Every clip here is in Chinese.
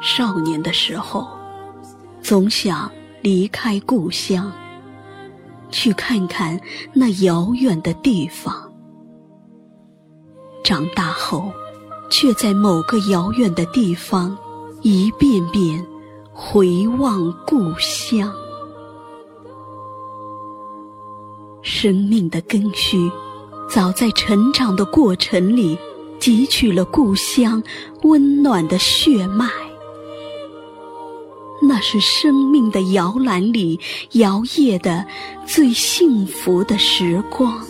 少年的时候，总想离开故乡，去看看那遥远的地方。长大后，却在某个遥远的地方，一遍遍回望故乡。生命的根须，早在成长的过程里，汲取了故乡温暖的血脉。那是生命的摇篮里摇曳的最幸福的时光。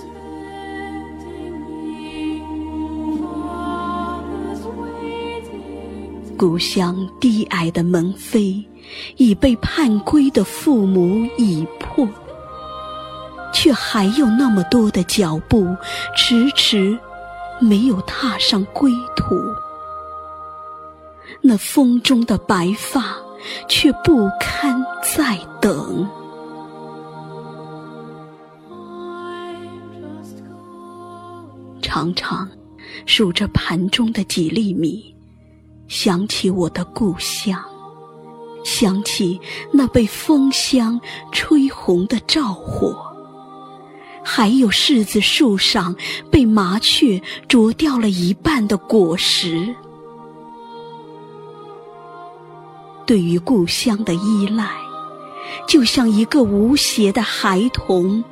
故乡低矮的门扉，已被盼归的父母已破，却还有那么多的脚步，迟迟没有踏上归途。那风中的白发，却不堪再等。常常数着盘中的几粒米。想起我的故乡，想起那被风香吹红的灶火，还有柿子树上被麻雀啄掉了一半的果实。对于故乡的依赖，就像一个无邪的孩童；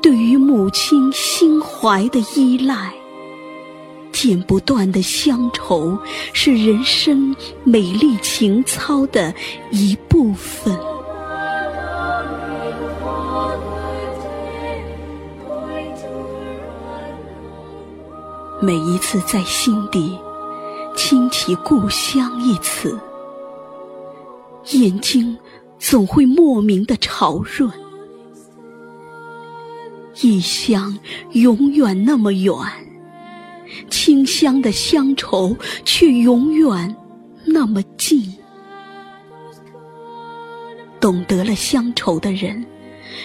对于母亲心怀的依赖。剪不断的乡愁，是人生美丽情操的一部分。每一次在心底轻起“故乡”一词，眼睛总会莫名的潮润。异乡永远那么远。清香的乡愁，却永远那么近。懂得了乡愁的人，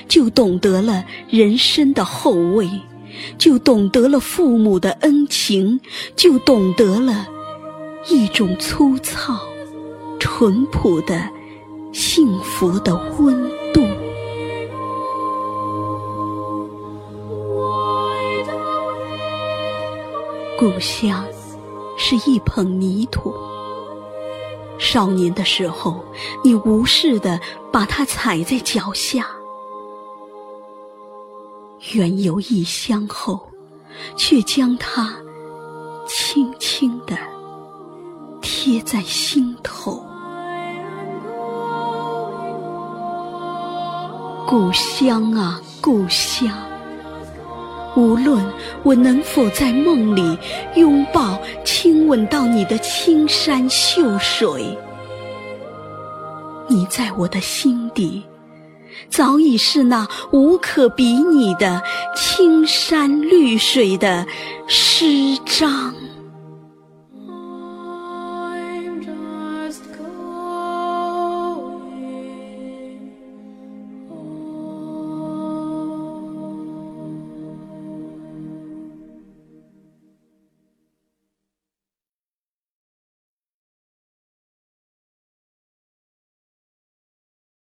就懂得了人生的厚味，就懂得了父母的恩情，就懂得了一种粗糙、淳朴的幸福的温度。故乡是一捧泥土，少年的时候，你无视的把它踩在脚下；远游异乡后，却将它轻轻的贴在心故乡啊，故乡。无论我能否在梦里拥抱、亲吻到你的青山秀水，你在我的心底，早已是那无可比拟的青山绿水的诗章。